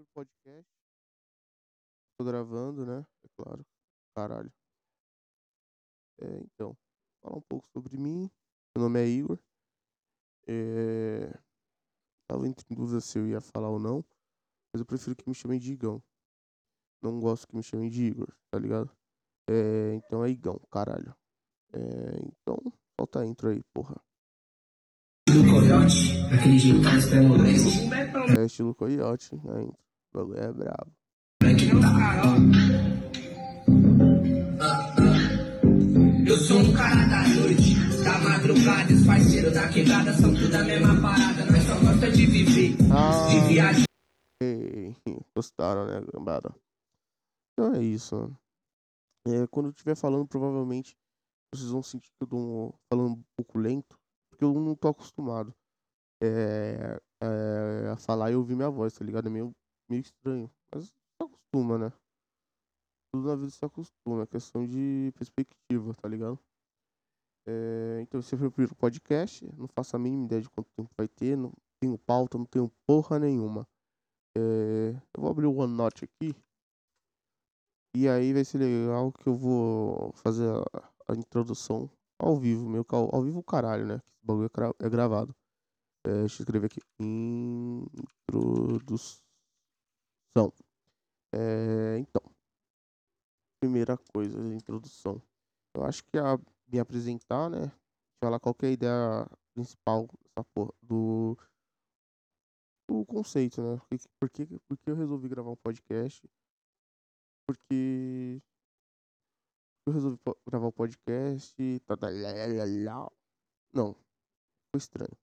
primeiro podcast. Tô gravando, né? É claro. Caralho. É, então, falar um pouco sobre mim. Meu nome é Igor. É... Tava entre dúvida se eu ia falar ou não, mas eu prefiro que me chamem de Igão. Não gosto que me chamem de Igor, tá ligado? É... Então é Igão, caralho. É... Então, solta a intro aí, porra. do coiote, aquele jeito mais tremoleste. É estilo coiote, a intro. O bagulho é brabo. Eu sou um cara da noite, da madrugada, os parceiros da quebrada são tudo a mesma parada, nós só gosta de viver, Ah, de viajar. ei, gostaram, né, gambada? Então é isso, mano. É, quando eu estiver falando, provavelmente vocês vão sentir que eu tô falando um pouco lento, porque eu não tô acostumado é, é, a falar e ouvir minha voz, tá ligado? É meio, meio estranho, mas se acostuma, né? Tudo na vida se acostuma, é questão de perspectiva, tá ligado? É, então, esse foi o primeiro podcast, não faço a mínima ideia de quanto tempo vai ter, não tenho pauta, não tenho porra nenhuma. É, eu vou abrir o OneNote aqui. E aí vai ser legal que eu vou fazer a, a introdução ao vivo, meu ao, ao vivo caralho, né? Esse bagulho é, é gravado. É, deixa eu escrever aqui. Introdução. É, então. Primeira coisa, introdução. Eu acho que a me apresentar, né? Falar qual é a ideia principal dessa porra, do, do conceito, né? Por que, por, que, eu resolvi gravar um podcast? Porque eu resolvi gravar um podcast. tá, tá. Não, foi estranho.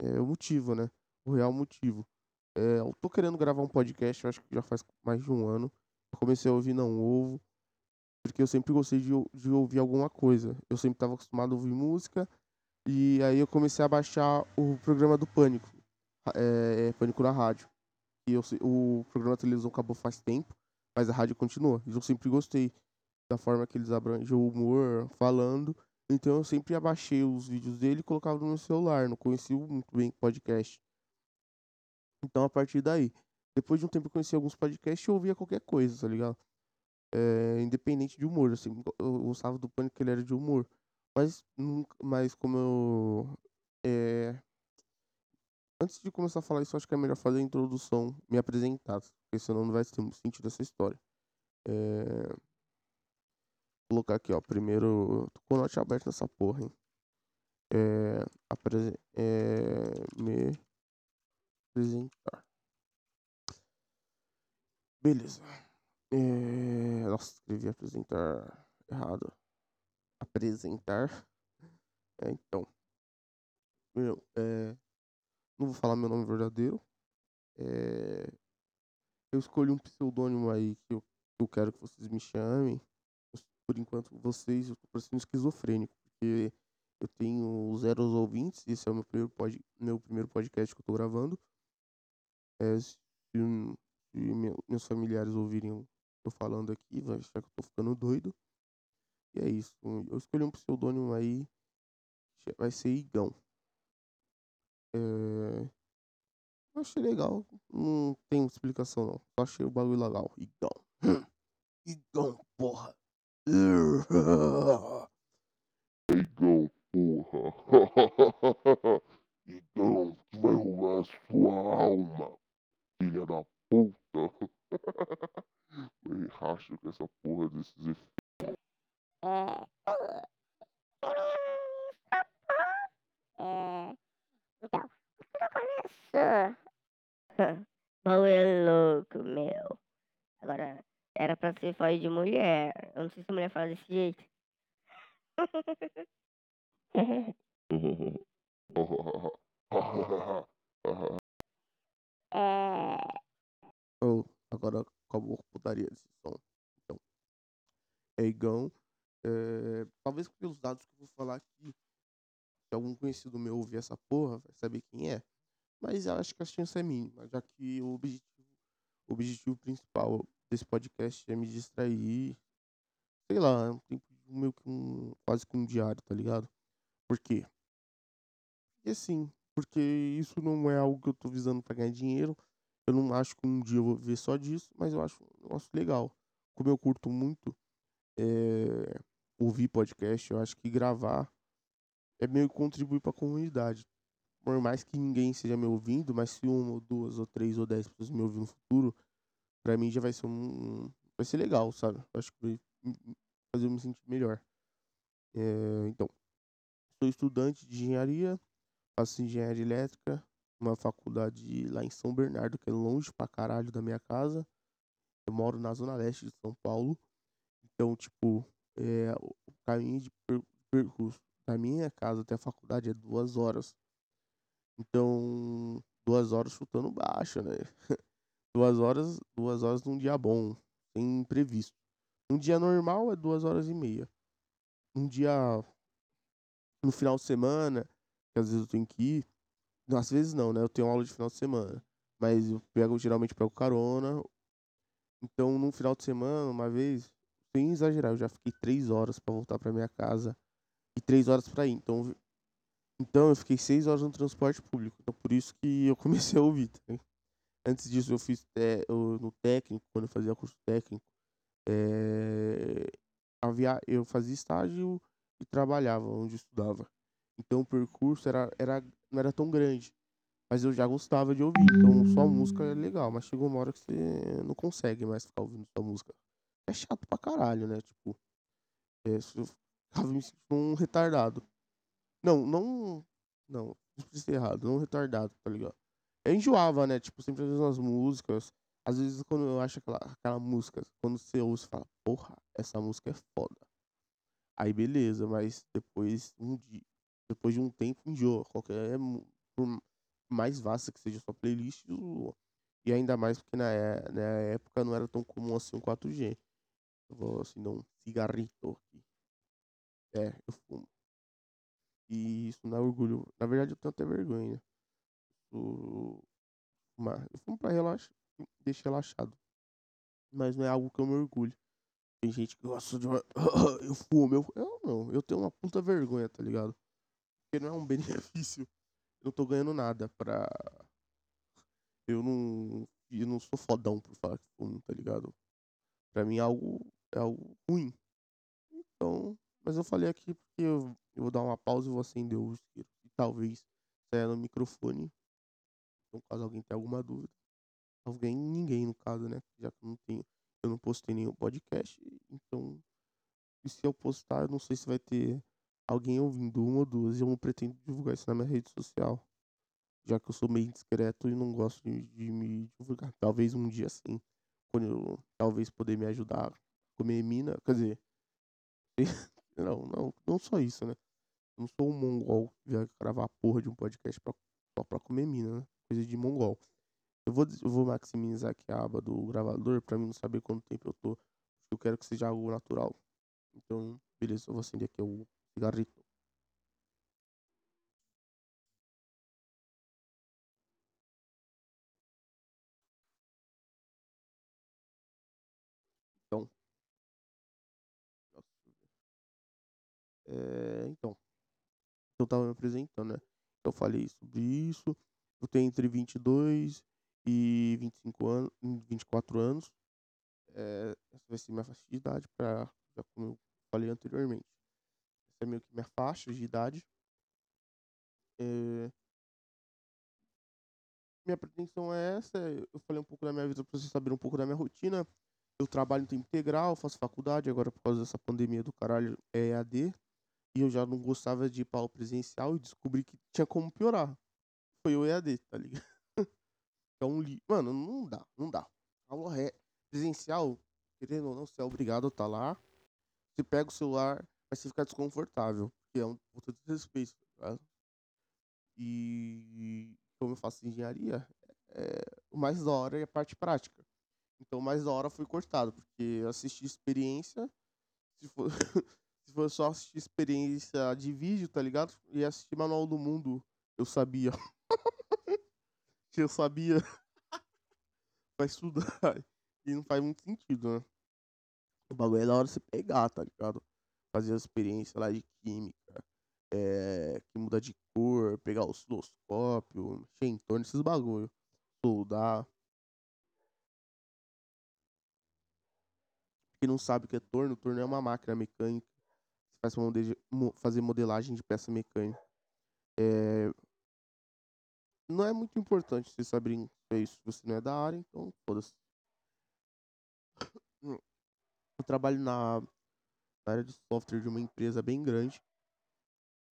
É o motivo, né? O real motivo. É, eu tô querendo gravar um podcast, acho que já faz mais de um ano. Comecei a ouvir Não Ovo, porque eu sempre gostei de, de ouvir alguma coisa. Eu sempre estava acostumado a ouvir música, e aí eu comecei a baixar o programa do Pânico, é, é, Pânico na rádio. E eu, o programa da televisão acabou faz tempo, mas a rádio continua. Eu sempre gostei da forma que eles abrangem o humor, falando. Então eu sempre abaixei os vídeos dele e colocava no meu celular. Não conhecia muito bem podcast. Então a partir daí, depois de um tempo eu conheci alguns podcasts e ouvia qualquer coisa, tá ligado? É, independente de humor, assim, eu gostava do Pânico que ele era de humor. Mas, nunca, mas como eu. é, Antes de começar a falar isso, acho que é melhor fazer a introdução, me apresentar, porque senão não vai ter muito sentido essa história. É... Vou colocar aqui, ó. Primeiro. Tô com o note aberto nessa porra, hein? É... é, Me apresentar. Beleza. É... Nossa, escrevi apresentar errado. Apresentar. É, então. Meu, é... Não vou falar meu nome verdadeiro. É... Eu escolhi um pseudônimo aí que eu, que eu quero que vocês me chamem. Por enquanto, vocês, eu tô parecendo esquizofrênico, porque eu tenho zero ouvintes. Esse é o meu primeiro, pod, meu primeiro podcast que eu tô gravando. É, se, se meu- meus familiares ouvirem eu falando aqui, vai achar que eu tô ficando doido. E é isso. Eu escolhi um pseudônimo aí. Vai ser Igão. É... Eu achei legal. Não tem explicação não. Só achei o bagulho legal. Igão. Igão, porra. Igão, porra. Igão, tu vai roubar a sua alma, filha da puta. Me racha com essa porra desses efeitos. É, então, tudo começou. Bagulho é louco, meu. Agora, era pra ser voz de mulher. Eu não sei se a mulher fala desse jeito. É. Agora acabou putaria desse som. Então, é Igão. É, talvez pelos dados que eu vou falar aqui, se algum conhecido meu ouvir essa porra, vai saber quem é. Mas eu acho que a chance é mínima, já que o objetivo, o objetivo principal desse podcast é me distrair. Sei lá, é um tempo meio que um. quase que um diário, tá ligado? Por quê? E assim, porque isso não é algo que eu tô visando pra ganhar dinheiro. Eu não acho que um dia eu vou viver só disso, mas eu acho um negócio legal. Como eu curto muito é, ouvir podcast, eu acho que gravar é meio que contribuir para a comunidade. Por mais que ninguém seja me ouvindo, mas se uma, ou duas, ou três, ou dez pessoas me ouvir no futuro, para mim já vai ser um. Vai ser legal, sabe? Eu acho que vai fazer eu me sentir melhor. É, então, sou estudante de engenharia, faço engenharia elétrica, uma faculdade lá em São Bernardo, que é longe pra caralho da minha casa. Eu moro na zona leste de São Paulo. Então, tipo, é, o caminho de per percurso da minha casa até a faculdade é duas horas. Então, duas horas chutando baixo, né? duas horas, duas horas num dia bom, sem imprevisto. Um dia normal é duas horas e meia. Um dia no final de semana, que às vezes eu tenho que ir, às vezes não, né? Eu tenho aula de final de semana, mas eu pego geralmente pego carona. Então, no final de semana, uma vez, sem exagerar, eu já fiquei três horas para voltar para minha casa e três horas para ir. Então, então eu fiquei seis horas no transporte público. Então por isso que eu comecei a ouvir. Tá? Antes disso eu fiz te, eu, no técnico, quando eu fazia curso técnico, é, havia, eu fazia estágio e trabalhava onde estudava. Então o percurso era, era, não era tão grande. Mas eu já gostava de ouvir. Então só música é legal, mas chegou uma hora que você não consegue mais ficar ouvindo só música. É chato pra caralho, né? Tipo, é, eu ficava me sentindo um retardado. Não, não. Não, isso errado, não retardado, tá ligado? Eu enjoava, né? Tipo, sempre as mesmas músicas. Às vezes quando eu acho aquela, aquela música, quando você ouve, você fala, porra, essa música é foda. Aí beleza, mas depois um dia, depois de um tempo enjoa. Qualquer. Por mais vasta que seja a sua playlist, e ainda mais porque na, é, na época não era tão comum assim um 4G. Eu vou assim, um cigarrito aqui. É, eu fumo. E isso não é orgulho. Na verdade, eu tenho até vergonha. Eu, eu fumo pra relaxar, deixar relaxado. Mas não é algo que eu me orgulho. Tem gente que gosta de. eu fumo, eu, eu não. Eu tenho uma puta vergonha, tá ligado? Porque não é um benefício. Eu não tô ganhando nada pra. Eu não. Eu não sou fodão por falar que fumo, tá ligado? Pra mim é algo. É algo ruim. Então. Mas eu falei aqui porque eu eu vou dar uma pausa e vou acender o isqueiro. E talvez saia no microfone. Então, caso alguém tenha alguma dúvida. Alguém, ninguém no caso, né? Já que não tenho. Eu não postei nenhum podcast. Então. E se eu postar, eu não sei se vai ter alguém ouvindo uma ou duas. Eu não pretendo divulgar isso na minha rede social. Já que eu sou meio discreto e não gosto de, de me divulgar. Talvez um dia sim. Quando eu talvez poder me ajudar a comer mina. Quer dizer. Não, não, não só isso, né? Eu não sou um mongol que vai gravar a porra de um podcast pra, só pra comer mina, né? Coisa de mongol. Eu vou, eu vou maximizar aqui a aba do gravador pra mim não saber quanto tempo eu tô. Eu quero que seja algo natural. Então, beleza, eu vou acender aqui o cigarrito. Então. É, então eu tava me apresentando, né? Eu falei sobre isso. Eu tenho entre 22 e 25 anos, 24 anos. É, essa vai ser minha faixa de idade, já como eu falei anteriormente. É meio que minha faixa de idade. É, minha pretensão é essa. Eu falei um pouco da minha vida para vocês saberem um pouco da minha rotina. Eu trabalho em tempo integral, faço faculdade, agora por causa dessa pandemia do caralho é EAD. E eu já não gostava de ir para o presencial e descobri que tinha como piorar. Foi o EAD, tá ligado? Então, li... mano, não dá, não dá. Aula ré. Presencial, querendo ou não, você é obrigado a estar tá lá. Você pega o celular, mas você fica desconfortável. Que é um puta desrespeito, tá E como eu faço engenharia, é... o mais da hora é a parte prática. Então, o mais da hora foi cortado, porque eu assisti experiência. Se for. se for só assistir experiência de vídeo, tá ligado? E assistir Manual do Mundo, eu sabia. eu sabia. pra estudar. E não faz muito sentido, né? O bagulho é da hora você pegar, tá ligado? fazer a experiência lá de química, é, que muda de cor, pegar o osciloscópio, mexer em torno, esses bagulho. Soldar. Que não sabe o que é torno, torno é uma máquina mecânica. Você faz fazer modelagem de peça mecânica. É... Não é muito importante você saber é isso se você não é da área, então foda-se. Eu trabalho na área de software de uma empresa bem grande.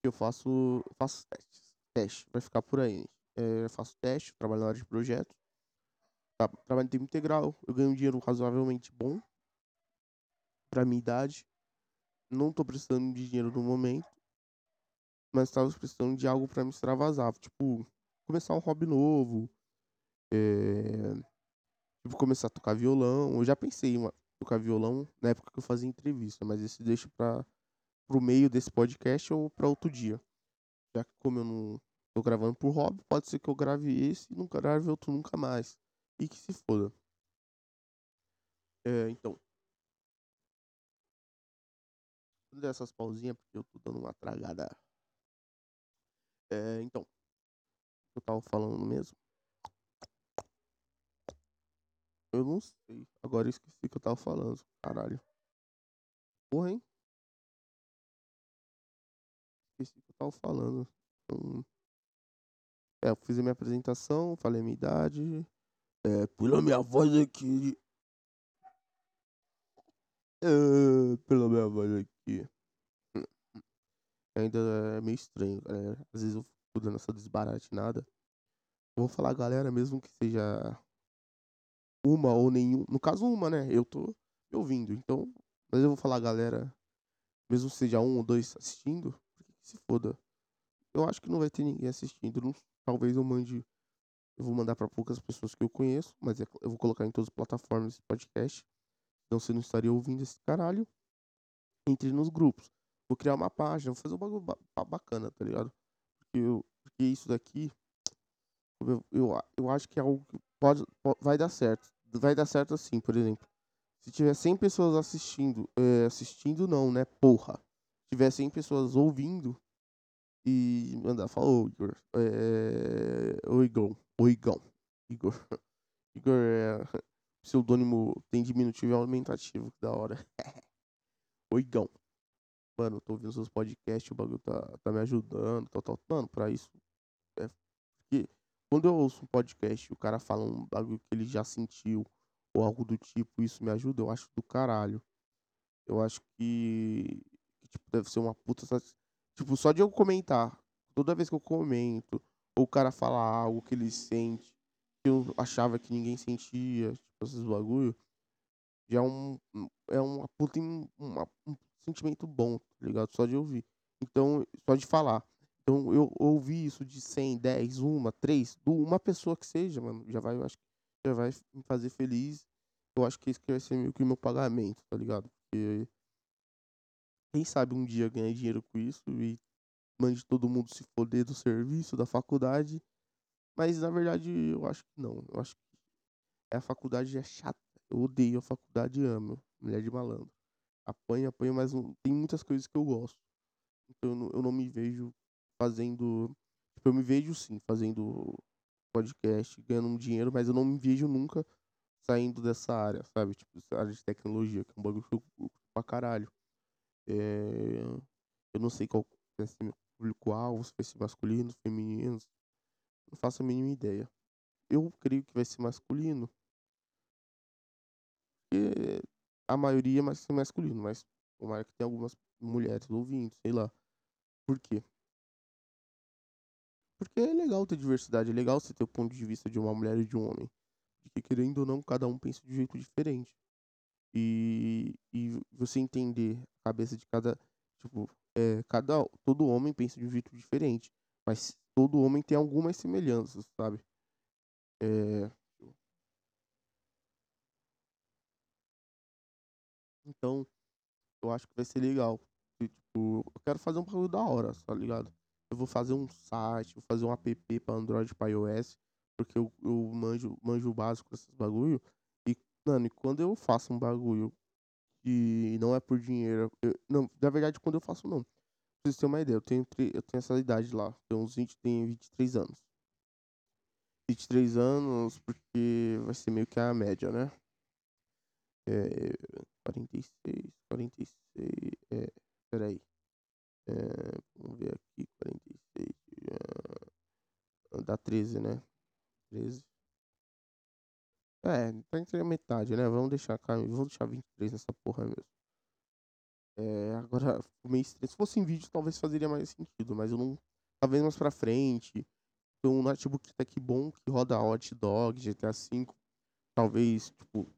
Eu faço, faço testes. Teste, vai ficar por aí. É, eu faço teste, trabalho na área de projeto. Tra- Trabalho em tempo integral. Eu ganho um dinheiro razoavelmente bom pra minha idade. Não tô precisando de dinheiro no momento. Mas tava precisando de algo pra me extravasar. Tipo, começar um hobby novo. É... Tipo, começar a tocar violão. Eu já pensei uma- tocar violão na época que eu fazia entrevista, mas esse deixa para pro meio desse podcast ou para outro dia. Já que como eu não tô gravando por hobby, pode ser que eu grave esse e nunca grave outro nunca mais. E que se foda. É, então. Vou dar essas pausinhas porque eu tô dando uma tragada. É, então. O eu tava falando mesmo? Eu não sei. Agora eu esqueci que eu tava falando. Caralho. Porra, hein? Esqueci que eu tava falando. Então, É, eu fiz a minha apresentação, falei a minha idade. É, pela minha voz aqui. É, pela minha voz aqui. Ainda é meio estranho, galera. Às vezes eu fico dando essa desbaratinada. Vou falar galera, mesmo que seja uma ou nenhum. No caso, uma, né? Eu tô me ouvindo. Então, mas eu vou falar galera, mesmo seja um ou dois assistindo, se foda. Eu acho que não vai ter ninguém assistindo. Não- talvez eu mande. Eu vou mandar pra poucas pessoas que eu conheço, mas é- eu vou colocar em todas as plataformas de podcast. Então você não estaria ouvindo esse caralho. Entre nos grupos. Vou criar uma página, vou fazer um bagulho ba- ba- bacana, tá ligado? Porque, eu, porque isso daqui. Eu, eu, eu acho que é algo que pode, po- vai dar certo. Vai dar certo assim, por exemplo. Se tiver 100 pessoas assistindo, é, assistindo não, né? Porra. Se tiver 100 pessoas ouvindo e mandar, fala, ô Igor, é, ô Igor, ô Igão, Igor. Igor é pseudônimo, tem diminutivo e aumentativo, que da hora. ô Igão. Mano, tô ouvindo seus podcasts, o bagulho tá, tá me ajudando, tal, tal. Mano, pra isso, é quando eu ouço um podcast e o cara fala um bagulho que ele já sentiu, ou algo do tipo, isso me ajuda, eu acho do caralho. Eu acho que, tipo, deve ser uma puta. Tipo, só de eu comentar, toda vez que eu comento, ou o cara fala algo que ele sente, que eu achava que ninguém sentia, tipo, esses bagulho, já é um. É uma puta. uma- um sentimento bom, tá ligado? Só de ouvir. Então, só de falar. Então, eu ouvi isso de 100, 10, uma, três, uma pessoa que seja, mano, já vai, eu acho que já vai me fazer feliz. Eu acho que esse que vai ser meio que o meu pagamento, tá ligado? Porque quem sabe um dia ganhar dinheiro com isso e mande todo mundo se foder do serviço, da faculdade. Mas na verdade eu acho que não. Eu acho que a faculdade é chata. Eu odeio a faculdade amo. Mulher de malandro. Apanho, apanho, mas tem muitas coisas que eu gosto. Então eu não, eu não me vejo fazendo. Tipo, eu me vejo sim fazendo podcast, ganhando um dinheiro, mas eu não me vejo nunca saindo dessa área, sabe? Tipo, essa área de tecnologia, que é um bagulho pra caralho. É, Eu não sei qual vai ser meu público-alvo, se vai ser masculino, feminino. Não faço a mínima ideia. Eu creio que vai ser masculino. Porque a maioria vai ser masculino, mas tomara que tenha algumas mulheres ouvindo, sei lá. Por quê? Porque é legal ter diversidade, é legal você ter o ponto de vista de uma mulher e de um homem. Porque querendo ou não, cada um pensa de um jeito diferente. E, e você entender a cabeça de cada. Tipo, é, cada. Todo homem pensa de um jeito diferente. Mas todo homem tem algumas semelhanças, sabe? É, então, eu acho que vai ser legal. E, tipo, eu quero fazer um bagulho da hora, tá ligado? Eu vou fazer um site, vou fazer um app pra Android e pra iOS. Porque eu, eu manjo, manjo o básico desses bagulho. E, mano, e quando eu faço um bagulho que não é por dinheiro. eu- não, na verdade, quando eu faço, não. Pra vocês terem uma ideia, eu tenho, eu tenho essa idade lá. Tenho uns 20, tenho 23 anos. 23 anos, porque vai ser meio que a média, né? É, 46, 46, é, peraí. É, vamos ver aqui, 46, é, dá 13, né? 13. É, tá entre a metade, né? Vamos deixar, cá, vamos deixar 23 nessa porra mesmo. É, agora, meio estranho. Se fosse em vídeo, talvez fazeria mais sentido, mas eu não. Talvez mais pra frente. Tem um notebook tá aqui bom que roda Hot Dog, GTA V. Talvez, tipo.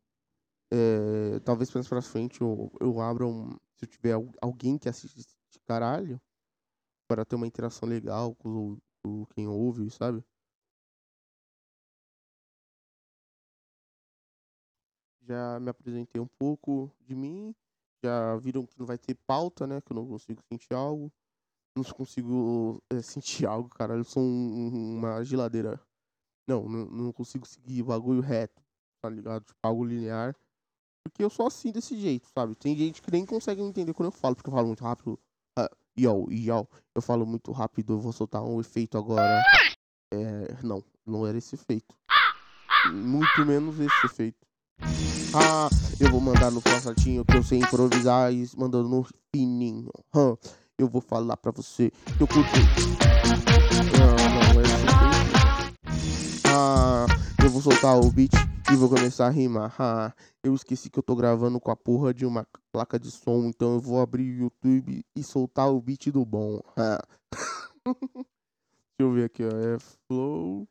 É, talvez mais pra frente eu, eu abra um. Se eu tiver al- alguém que assiste de caralho. Para ter uma interação legal com, com quem ouve, sabe? Já me apresentei um pouco de mim. Já viram que não vai ter pauta, né? Que eu não consigo sentir algo. Não consigo eh, sentir algo, caralho. Eu sou um- um- uma geladeira. Não, não, não consigo seguir bagulho reto, tá ligado? Tipo, algo linear. Porque eu sou assim desse jeito, sabe? Tem gente que nem consegue entender quando eu falo, porque eu falo muito rápido. Ah, yo, yo. Eu falo muito rápido, eu vou soltar um efeito agora. É. Não, não era esse efeito. Muito menos esse efeito. Ah, eu vou mandar no passatinho que eu sei improvisar e mandando no fininho. Hã, eu vou falar pra você que eu curto. Não, não, é esse efeito. Ah, eu vou soltar o beat e vou começar a rimar. Ah, eu esqueci que eu tô gravando com a porra de uma placa de som, então eu vou abrir o YouTube e soltar o beat do bom. Ah. Deixa eu ver aqui, ó. É Flow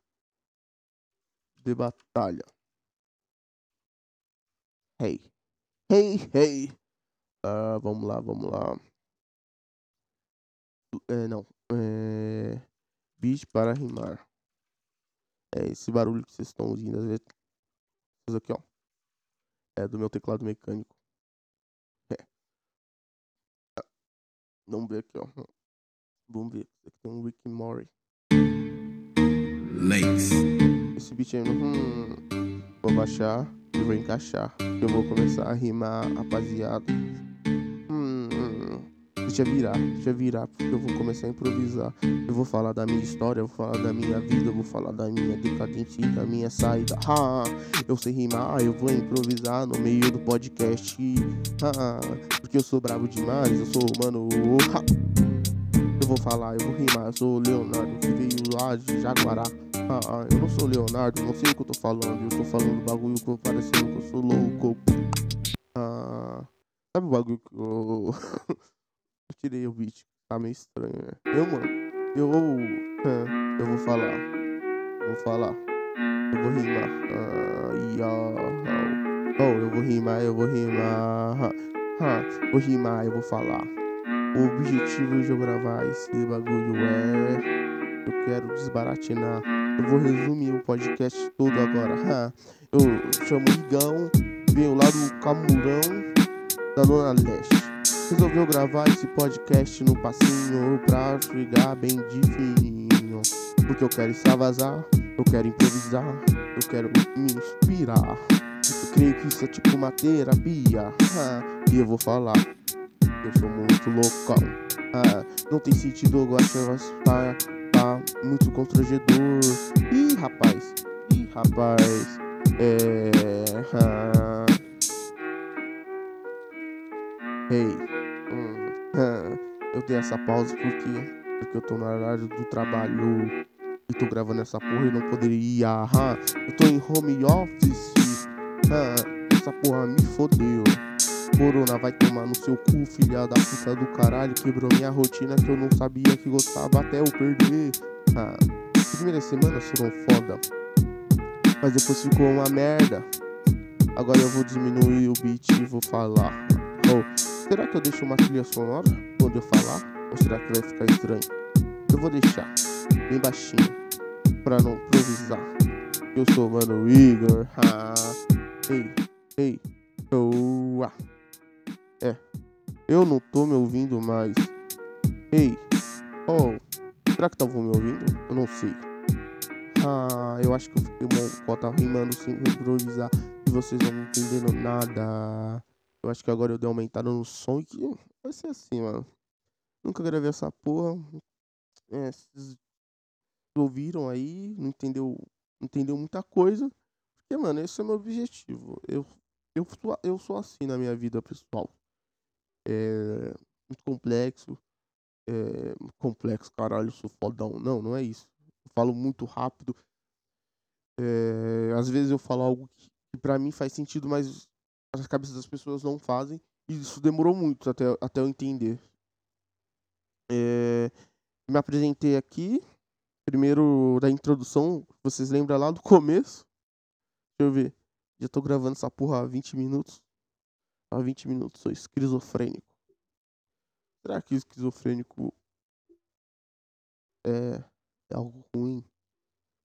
de Batalha. Hey. Hey, hey. Ah, vamos lá, vamos lá. É, não. É... Beat para rimar. É esse barulho que vocês estão ouvindo, às vezes. Aqui, ó. É do meu teclado mecânico. É. Vamos ver aqui, ó. Vamos ver. Aqui tem um Rick Morty. Lakes. Esse beat aí, hum, vou baixar e vou encaixar. Eu vou começar a rimar, rapaziada. Deixa virar, deixa virar, porque eu vou começar a improvisar. Eu vou falar da minha história, eu vou falar da minminha vida, eu vou falar da minha decadência e da minha saída. Ah, eu sei rimar, eu vou improvisar no meio do podcast. Ah, porque eu sou brabo demais, eu sou mano. ah. Eu vou falar, eu vou rimar, eu sou Leonardo que veio lá de Jaguará. Ah, ah, eu não sou Leonardo, não sei o que eu tô falando. Eu tô falando do bagulho que eu parecendo que eu sou louco. Ah, sabe o bagulho que eu. eu tirei o beat, tá meio estranho, né? Eu, mano, eu. ah, eu vou falar. Vou falar. Eu vou rimar. Ah, yo, oh, eu vou rimar, eu vou rimar. Ah, vou rimar, eu vou falar. O objetivo de eu gravar esse bagulho é. Eu quero desbaratinar. Eu vou resumir o podcast todo agora. Eu chamo Igão, venho lá do Camurão, da Dona Leste. Resolveu gravar esse podcast no passinho pra chegar bem de fininho. Porque eu quero extravasar, eu quero improvisar, eu quero me inspirar. Eu creio que isso é tipo uma terapia. Ha, E eu vou falar. Eu sou muito loucão. Ah, não tem sentido, eu gosto, mas tá, tá muito constrangedor. Ih, rapaz. Ih, rapaz. É. ah. Ei. Ah, Eu dei essa pausa porque. Porque eu tô no horário do trabalho. E tô gravando essa porra e não poderia. Eu tô em home office. Essa porra me fodeu. Corona vai tomar no seu cu, filha da puta do caralho. Quebrou minha rotina que eu não sabia que gostava até eu perder. As primeiras semanas foram foda. Mas depois ficou uma merda. Agora eu vou diminuir o beat e vou falar. Oh, será que eu deixo uma trilha sonora quando eu falar? Ou será que vai ficar estranho? Eu vou deixar bem baixinho pra não improvisar. Eu sou o mano Igor. Ah, ei, ei, ah. É, eu não tô me ouvindo mais. Ei, oh, será que estavam me ouvindo? Eu não sei. Ah, eu acho que eu fiquei bom cota rimando sem improvisar e vocês não entendendo nada. Eu acho que agora eu dei uma aumentada no som que vai ser assim, mano. Nunca gravei essa porra. É, vocês ouviram aí, não entendeu, entendeu muita coisa. Porque, mano, esse é meu objetivo. Eu eu, sou, eu sou assim na minha vida pessoal. É muito complexo. É, complexo, caralho, sou fodão. Não, não é isso. Eu falo muito rápido. É, às vezes eu falo algo que, que para mim faz sentido, mas as cabeças das pessoas não fazem. E isso demorou muito até, até eu entender. É, me apresentei aqui. Primeiro da introdução, vocês lembram lá do começo? Deixa eu ver. Já tô gravando essa porra há 20 minutos. Há 20 minutos, sou esquizofrênico. Será que esquizofrênico é, é algo ruim?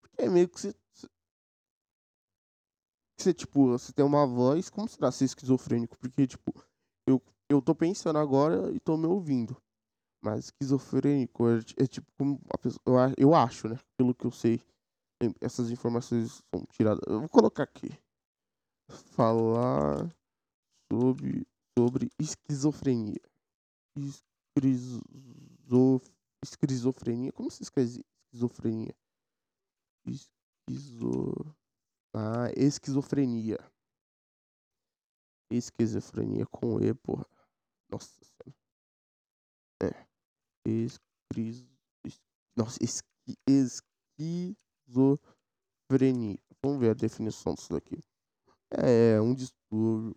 Porque é meio que você. Você, tipo, você tem uma voz, como será ser esquizofrênico? Porque, tipo, eu, eu tô pensando agora e tô me ouvindo. Mas esquizofrênico é, é tipo como a pessoa, eu, eu acho, né? Pelo que eu sei. Essas informações são tiradas. Eu vou colocar aqui. Falar sobre, sobre esquizofrenia. Esquizo, esquizofrenia. Como se escreve esquizofrenia? Esquizo. Ah, esquizofrenia. Esquizofrenia com E, porra. Nossa senhora. É. Nossa, esqui... esquizofrenia. Vamos ver a definição disso daqui. É um distúrbio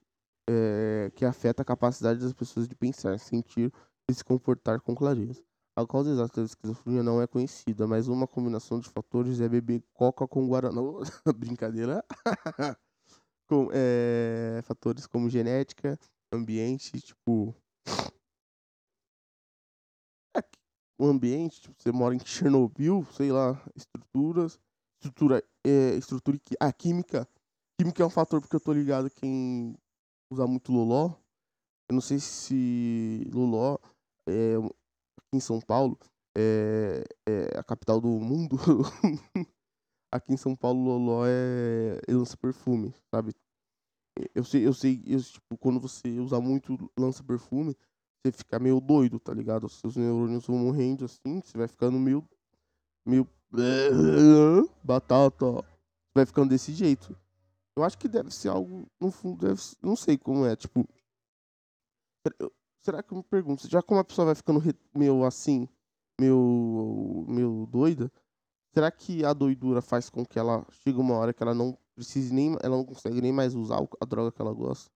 é, que afeta a capacidade das pessoas de pensar, sentir e se comportar com clareza. A causa exata da esquizofrenia não é conhecida, mas uma combinação de fatores é beber coca com guaraná. Brincadeira. com, é, fatores como genética, ambiente, tipo. É, o ambiente, tipo, você mora em Chernobyl, sei lá, estruturas, estrutura, é, estrutura, a ah, química. Química é um fator porque eu tô ligado quem usa muito Loló. Eu não sei se Loló é, aqui em São Paulo é, é a capital do mundo. aqui em São Paulo, Loló é. Lança perfume, sabe? Eu sei, eu sei, eu, tipo, quando você usa muito lança perfume, você fica meio doido, tá ligado? Os seus neurônios vão morrendo assim, você vai ficando meio. meio. batata. Você vai ficando desse jeito. Eu acho que deve ser algo. No fundo, deve Não sei como é, tipo. Será que eu me pergunto, já como a pessoa vai ficando meio assim, meio, meio doida, será que a doidura faz com que ela chegue uma hora que ela não precise nem, ela não consegue nem mais usar a droga que ela gosta?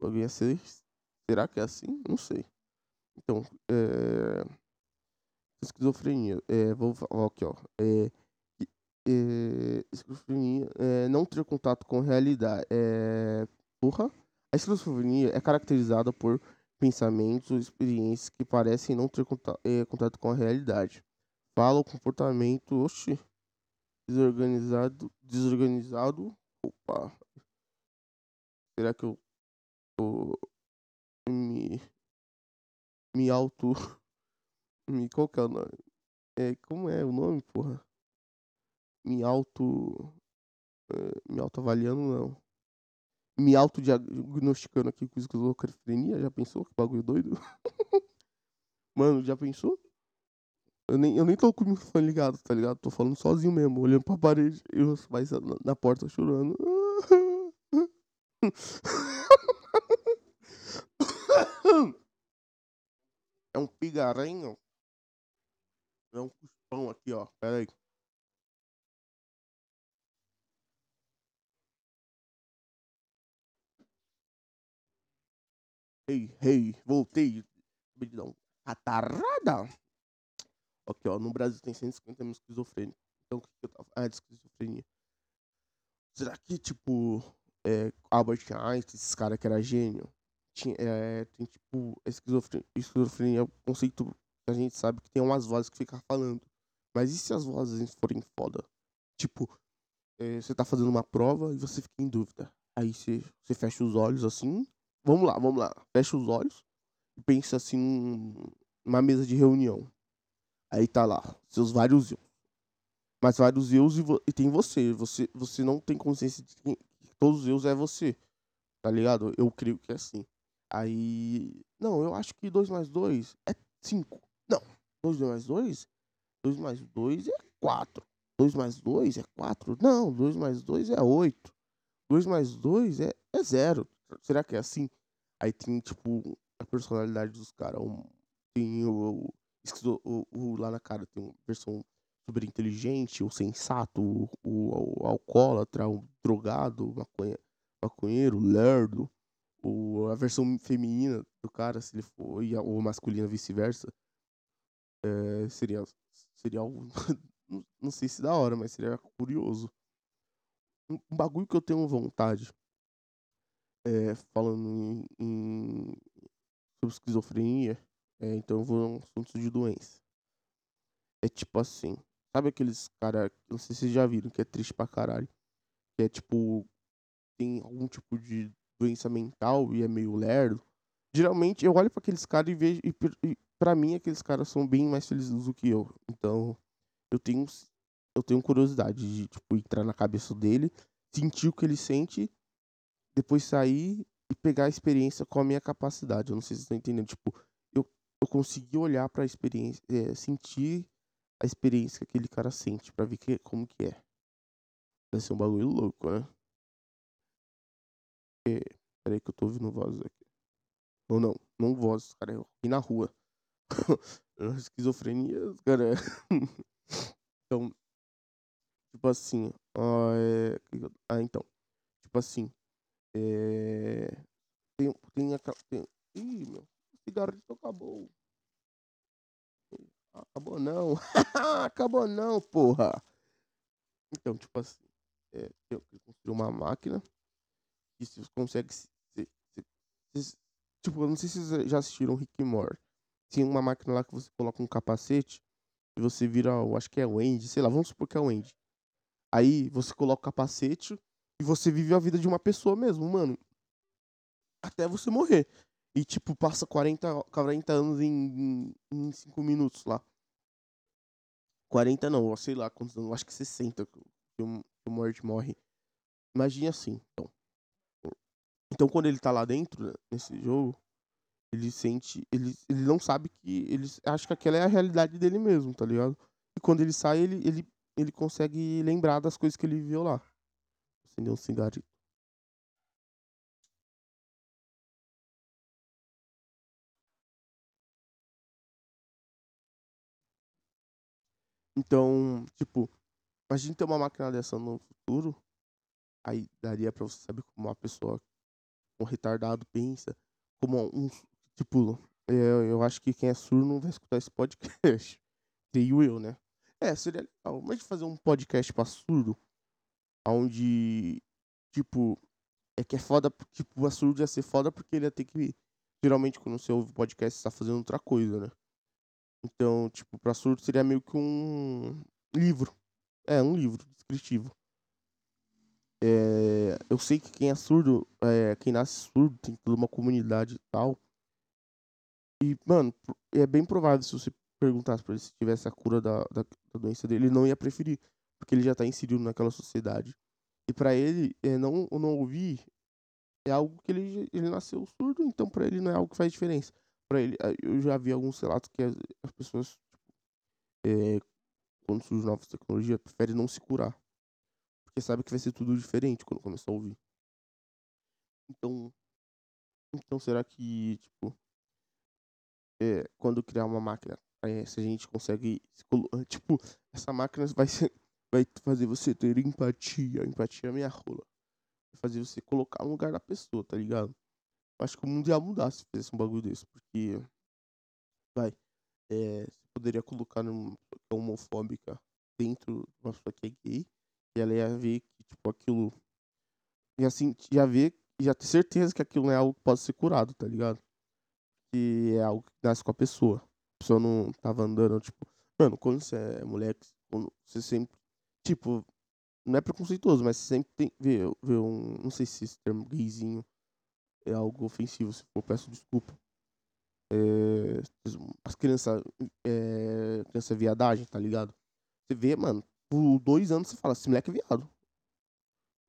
Alguém ia ser, será que é assim? Não sei. Então, é, esquizofrenia, é, vou falar aqui, ó, é, é, esquizofrenia, é, não ter contato com realidade, é, porra, a esquizofrenia é caracterizada por pensamentos ou experiências que parecem não ter contato, é, contato com a realidade. Fala o comportamento, oxi, desorganizado, desorganizado, opa, será que eu, eu me, me auto, me, qual que é o nome? É, como é o nome, porra? Me auto, é, me auto avaliando, não me autodiagnosticando aqui com esquizofrenia. Já pensou? Que bagulho doido. Mano, já pensou? Eu nem, eu nem tô com o microfone ligado, tá ligado? Tô falando sozinho mesmo, olhando pra parede e os pais na, na porta chorando. É um pigarenho. É um cuspão aqui, ó. Pera aí. Ei, ei, voltei. Não, catarrada. Aqui, ó, no Brasil tem 150 mil esquizofrênicos. Então, o que eu tava... Ah, de esquizofrenia. Será que, tipo, é, Albert Einstein, esses caras que era gênio, tinha, é, tem, tipo, esquizofrenia, esquizofrenia é um conceito que a gente sabe que tem umas vozes que ficam falando. Mas e se as vozes forem foda? Tipo, é, você tá fazendo uma prova e você fica em dúvida. Aí você fecha os olhos assim, Vamos lá, vamos lá. Fecha os olhos e pensa assim numa mesa de reunião. Aí tá lá, seus vários eu. Mas vários eus e, e, tem você. Você você não tem consciência de que todos os eus é você. Tá ligado? Eu creio que é assim. Aí. Não, eu acho que 2 mais 2 é 5. Não. 2 mais 2? 2 mais 2 é 4. 2 mais 2 é 4? Não, 2 mais 2 é 8. 2 mais 2 é, é 0. será que é assim? Aí tem, tipo, a personalidade dos caras. Um, tem o, o, o- o- lá na cara, tem uma versão super inteligente, o sensato, o, o, o alcoólatra, o drogado, o maconha, maconheiro, lerdo. O, a versão feminina do cara, se ele for, e a, ou masculina vice-versa, é, seria, seria algo, não, sei se da hora, mas seria curioso. Um bagulho que eu tenho vontade, é, falando em, em- sobre esquizofrenia, é, então eu vou um assunto de doença. É tipo assim, sabe aqueles cara, não sei se vocês já viram, que é triste pra caralho, que é tipo, tem algum tipo de doença mental e é meio lerdo. Geralmente eu olho pra aqueles caras e vejo, e pra mim aqueles caras são bem mais felizes do que eu. Então, eu tenho, eu tenho curiosidade de, tipo, entrar na cabeça dele, sentir o que ele sente, depois sair e pegar a experiência com a minha capacidade. Eu não sei se vocês estão entendendo. Tipo, eu, eu consegui olhar pra experiência, é, sentir a experiência que aquele cara sente, pra ver que, como que é. Deve ser um bagulho louco, né? É, peraí que eu tô ouvindo vozes aqui. Ou não, não vozes, cara, eu aqui na rua. Esquizofrenia, cara. então, tipo assim, ó, é... ah, então, tipo assim, é... tem, tem aquela, tem... ih, meu, o cigarrito acabou. Acabou não, acabou não, porra. Então, tipo assim, é, eu construí uma máquina que se você consegue se, se- se- se- tipo, eu não sei se vocês já assistiram Rick and Morty. Tem uma máquina lá que você coloca um capacete e você vira, eu acho que é o Andy, sei lá, vamos supor que é o Andy. Aí você coloca o capacete e você vive a vida de uma pessoa mesmo, mano. Até você morrer. E tipo, passa 40, 40 anos em, em 5 minutos lá. 40 não, sei lá quantos anos, acho que 60 que o, Morty morre. Imagine assim, então. Então quando ele tá lá dentro, né, nesse jogo, ele sente. Ele, ele não sabe que. Ele acha que aquela é a realidade dele mesmo, tá ligado? E quando ele sai, ele, ele, ele consegue lembrar das coisas que ele viveu lá. Acendeu um cigarrito. Então, tipo, imagina ter uma máquina dessa no futuro. Aí daria pra você saber como uma pessoa um retardado pensa. Como um. Tipo, é, eu acho que quem é surdo não vai escutar esse podcast. Creio eu, né? É, seria legal. Mas fazer um podcast pra surdo, onde, tipo, é que é foda, tipo, a surdo ia ser foda porque ele ia ter que. Geralmente, quando você ouve podcast, você tá fazendo outra coisa, né? Então, tipo, pra surdo seria meio que um livro. É, um livro descritivo. É, eu sei que quem é surdo, é, quem nasce surdo, tem toda uma comunidade e tal. E, mano, é bem provável se você perguntasse pra ele se tivesse a cura da, da, da doença dele, ele não ia preferir. Porque ele já tá inserido naquela sociedade. E pra ele, é, não, não ouvir é algo que ele, ele nasceu surdo, então pra ele não é algo que faz diferença. Pra ele, eu já vi alguns relatos que as, as pessoas, é, quando surgem novas tecnologias, preferem não se curar. Porque sabe que vai ser tudo diferente quando começar a ouvir. Então, então será que, tipo, é, quando criar uma máquina, é, se a gente consegue, tipo, essa máquina vai ser, vai fazer você ter empatia, empatia é minha rola. Vai fazer você colocar no lugar da pessoa, tá ligado? Acho que o mundo ia mudar se fizesse um bagulho desse, porque, vai, é, você poderia colocar numa pessoa é homofóbica dentro de uma pessoa que é gay, e ela ia ver que, tipo, aquilo. E assim, ia ver, ia ter certeza que aquilo não é algo que pode ser curado, tá ligado? Que é algo que nasce com a pessoa. A pessoa não tava andando, tipo. Mano, quando você é moleque, você sempre. Tipo, não é preconceituoso, mas sempre tem. Vê, vê um. Não sei se esse termo gayzinho é algo ofensivo, se for, peço desculpa. É, as crianças. É, criança viadagem, tá ligado? Você vê, mano, por dois anos você fala, esse moleque é viado.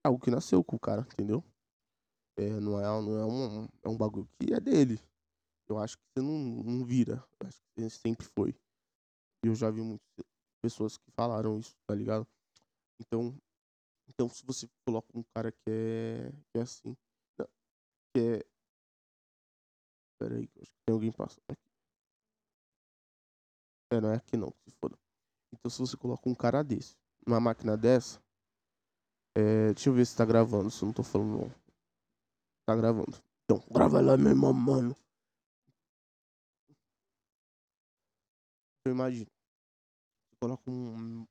É algo que nasceu com o cara, entendeu? É, não é, não é, um, é um bagulho que é dele. Eu acho que você não, não vira. Eu acho que sempre foi. Eu já vi muitas pessoas que falaram isso, tá ligado? Então, então se você coloca um cara que é, que é assim, que é. Pera aí, acho que tem alguém passando aqui. É, não é aqui não, se foda. Então se você coloca um cara desse, uma máquina dessa. É, deixa eu ver se tá gravando, se eu não tô falando não. Tá gravando. Então, grava lá mesmo, mano. Eu imagino. Você coloca um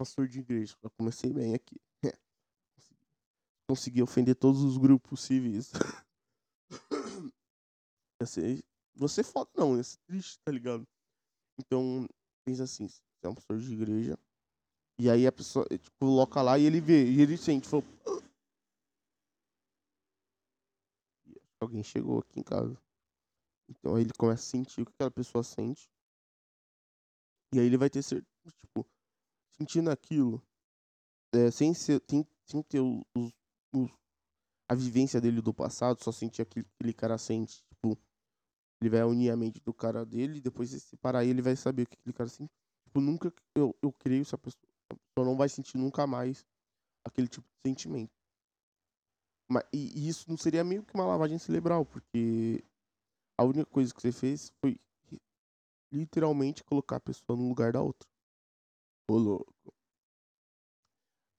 pastor de igreja. Eu comecei bem aqui. Consegui ofender todos os grupos possíveis. Você, você foda não, é triste, tá ligado? Então, pensa assim, você é um pastor de igreja. E aí a pessoa tipo, coloca lá e ele vê, e ele sente, falou. Alguém chegou aqui em casa. Então aí ele começa a sentir o que aquela pessoa sente. E aí ele vai ter certeza, tipo, sentindo aquilo, é, sem, ser, sem, sem ter os, os, a vivência dele do passado, só sentir aquilo que aquele cara sente, tipo, ele vai unir a mente do cara dele, depois se separar ele vai saber o que aquele cara sente. Tipo, nunca, eu, eu creio que a pessoa, a pessoa não vai sentir nunca mais aquele tipo de sentimento. Mas, e, e isso não seria meio que uma lavagem cerebral, porque a única coisa que você fez foi literalmente colocar a pessoa no lugar da outra. Ô, louco.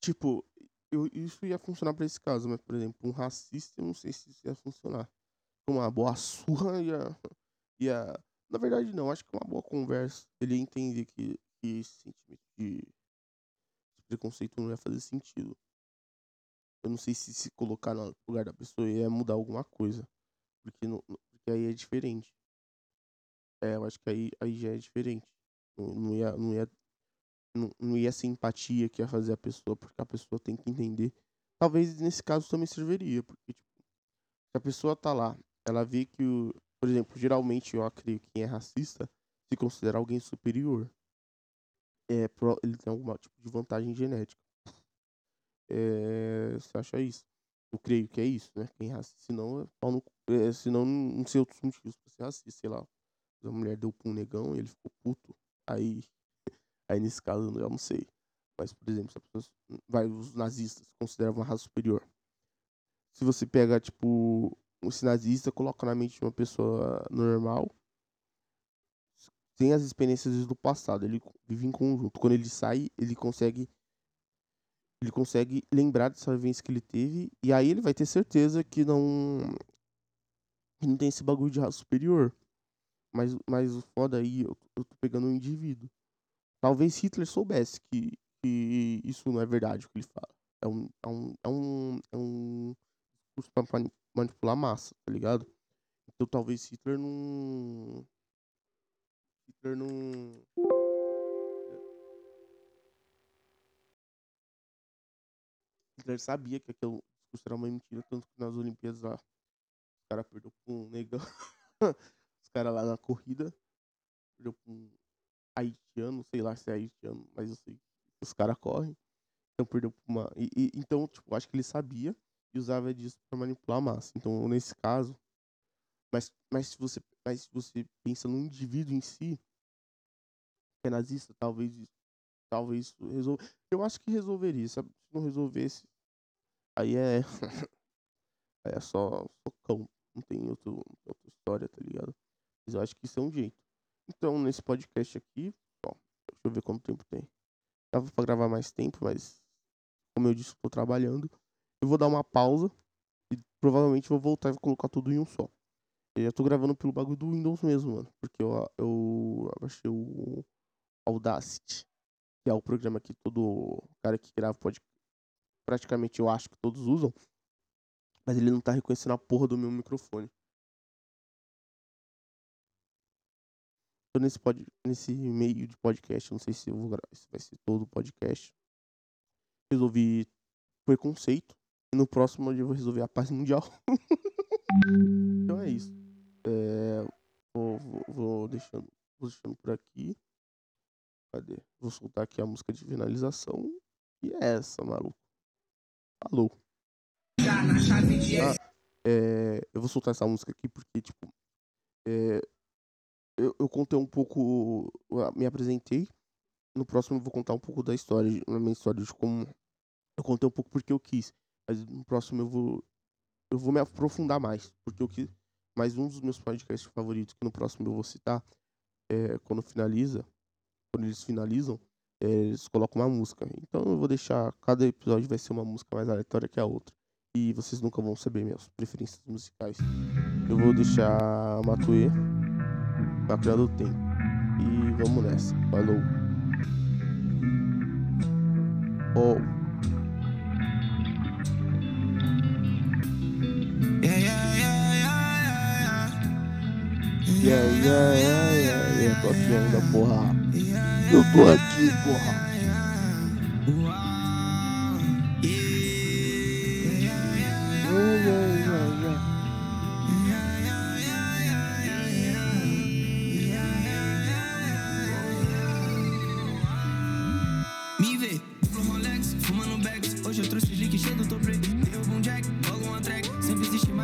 Tipo, eu, isso ia funcionar pra esse caso, mas, por exemplo, um racista, eu não sei se isso ia funcionar. Uma boa surra ia. ia na verdade, não, acho que uma boa conversa. Ele ia entender que, que esse sentimento de preconceito não ia fazer sentido. Eu não sei se se colocar no lugar da pessoa ia mudar alguma coisa. Porque, não, porque aí é diferente. É, eu acho que aí, aí já é diferente. Não, não, ia, não, ia, não, não ia ser empatia que ia fazer a pessoa, porque a pessoa tem que entender. Talvez nesse caso também serviria, porque tipo, se a pessoa tá lá, ela vê que, o, por exemplo, geralmente eu acredito que quem é racista se considera alguém superior. É, ele tem algum tipo de vantagem genética. É, você acha isso? Eu creio que é isso, né? Quem é racista, senão, é, senão não sei outros motivos pra ser racista, sei lá a mulher deu pra um negão e ele ficou puto. Aí, aí nesse caso eu não sei. Mas, por exemplo, vai, os nazistas consideram uma raça superior. Se você pega, tipo, esse nazista, coloca na mente de uma pessoa normal, tem as experiências do passado, ele vive em conjunto. Quando ele sai, ele consegue ele consegue lembrar dessa vivência que ele teve e aí ele vai ter certeza que não que não tem esse bagulho de raça superior. Mas, mas o foda aí, eu, eu tô pegando um indivíduo. Talvez Hitler soubesse que, que isso não é verdade o que ele fala. É um, é um, é um, é um discurso pra manipular massa, tá ligado? Então talvez Hitler não. Hitler não. Hitler sabia que aquele discurso era uma mentira, tanto que nas Olimpíadas lá, o cara perdeu pra um negão. caras lá na corrida. Perdeu pra um haitiano, sei lá se é haitiano, mas eu sei que os caras correm. Então perdeu uma. E, e, então, tipo, acho que ele sabia e usava disso pra manipular a massa. Então, nesse caso. Mas, mas, se você, mas se você pensa no indivíduo em si, que é nazista, talvez talvez resolva. Eu acho que resolveria. Se não resolvesse, aí é. é só socão. Não tem outro, outra história, tá ligado? Mas eu acho que isso é um jeito. Então, nesse podcast aqui, ó, deixa eu ver quanto tempo tem. Dava pra gravar mais tempo, mas como eu disse, tô trabalhando. Eu vou dar uma pausa e provavelmente vou voltar e vou colocar tudo em um só. Eu já tô gravando pelo bagulho do Windows mesmo, mano. Porque eu, eu o Audacity, que é o programa que todo cara que grava pode. Praticamente eu acho que todos usam. Mas ele não tá reconhecendo a porra do meu microfone. Tô nesse, pod, nesse meio de podcast, não sei se eu vou gravar, se vai ser todo o podcast. Resolvi preconceito. E no próximo eu vou resolver a paz mundial. então é isso. É, vou, vou, vou, deixando, vou deixando por aqui. Cadê? Vou soltar aqui a música de finalização. E é essa, maluco. Falou. Ah, é, eu vou soltar essa música aqui porque, tipo, é, eu, eu contei um pouco, me apresentei. No próximo eu vou contar um pouco da história, na minha história de como eu contei um pouco porque eu quis. Mas no próximo eu vou eu vou me aprofundar mais. Porque o que. Mais um dos meus podcasts favoritos, que no próximo eu vou citar, é quando finaliza. Quando eles finalizam, é, eles colocam uma música. Então eu vou deixar. Cada episódio vai ser uma música mais aleatória que a outra. E vocês nunca vão saber minhas preferências musicais. Eu vou deixar Matue, Máquina do Tempo. E vamos nessa. Falou. Oh. Yeah, yeah, yeah, yeah, yeah. Tô aqui ainda, porra. Eu tô aqui, porra.